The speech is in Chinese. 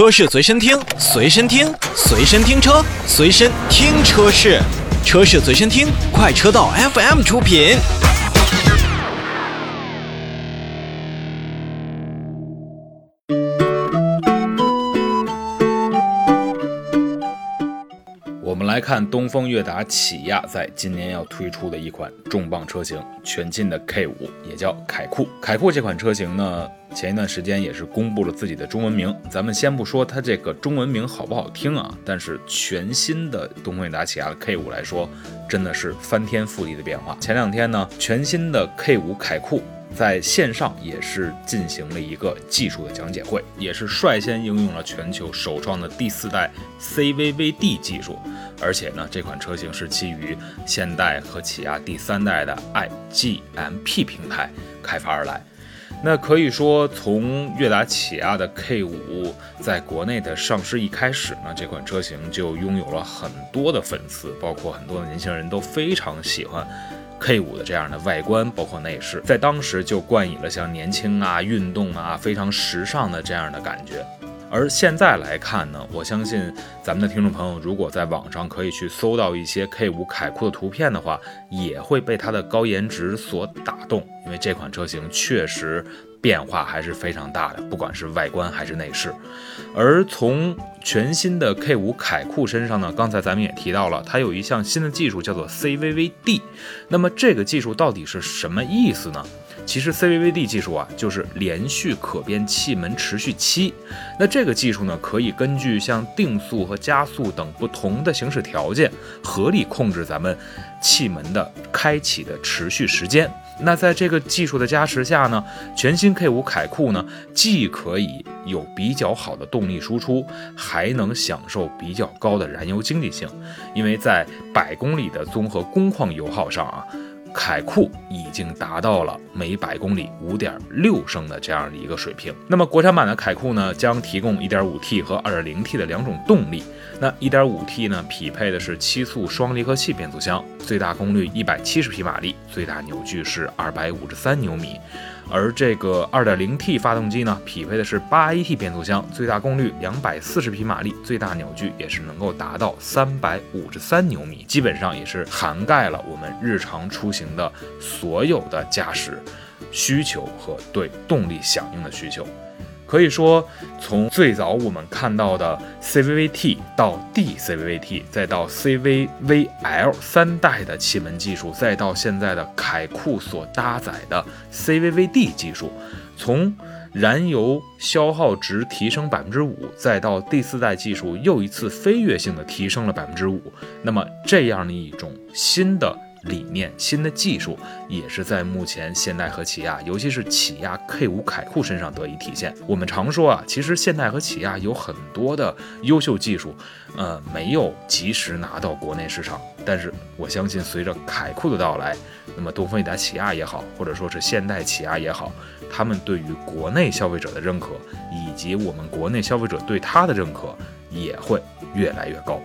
车市随身听，随身听，随身听车，随身听车市，车市随身听，快车道 FM 出品。我们来看东风悦达起亚在今年要推出的一款重磅车型，全新的 K5，也叫凯酷。凯酷这款车型呢，前一段时间也是公布了自己的中文名。咱们先不说它这个中文名好不好听啊，但是全新的东风悦达起亚的 K5 来说，真的是翻天覆地的变化。前两天呢，全新的 K5 凯酷。在线上也是进行了一个技术的讲解会，也是率先应用了全球首创的第四代 CVVD 技术，而且呢，这款车型是基于现代和起亚第三代的 iGMP 平台开发而来。那可以说，从悦达起亚的 K5 在国内的上市一开始呢，这款车型就拥有了很多的粉丝，包括很多的年轻人都非常喜欢。K 五的这样的外观，包括内饰，在当时就冠以了像年轻啊、运动啊、非常时尚的这样的感觉。而现在来看呢，我相信咱们的听众朋友，如果在网上可以去搜到一些 K 五凯酷的图片的话，也会被它的高颜值所打动，因为这款车型确实。变化还是非常大的，不管是外观还是内饰。而从全新的 K5 凯酷身上呢，刚才咱们也提到了，它有一项新的技术叫做 CVVD。那么这个技术到底是什么意思呢？其实 CVVD 技术啊，就是连续可变气门持续期。那这个技术呢，可以根据像定速和加速等不同的行驶条件，合理控制咱们气门的开启的持续时间。那在这个技术的加持下呢，全新 K 五凯酷呢，既可以有比较好的动力输出，还能享受比较高的燃油经济性，因为在百公里的综合工况油耗上啊。凯酷已经达到了每百公里五点六升的这样的一个水平。那么国产版的凯酷呢，将提供一点五 T 和二点零 T 的两种动力。那一点五 T 呢，匹配的是七速双离合器变速箱，最大功率一百七十匹马力，最大扭矩是二百五十三牛米。而这个 2.0T 发动机呢，匹配的是 8AT 变速箱，最大功率240匹马力，最大扭矩也是能够达到353牛米，基本上也是涵盖了我们日常出行的所有的驾驶需求和对动力响应的需求。可以说，从最早我们看到的 CVVT 到 DCVVT，再到 CVVL 三代的气门技术，再到现在的凯酷所搭载的 CVVD 技术，从燃油消耗值提升百分之五，再到第四代技术又一次飞跃性的提升了百分之五，那么这样的一种新的。理念新的技术也是在目前现代和起亚，尤其是起亚 K5 凯酷身上得以体现。我们常说啊，其实现代和起亚有很多的优秀技术，呃，没有及时拿到国内市场。但是我相信，随着凯酷的到来，那么东风悦达起亚也好，或者说是现代起亚也好，他们对于国内消费者的认可，以及我们国内消费者对它的认可，也会越来越高。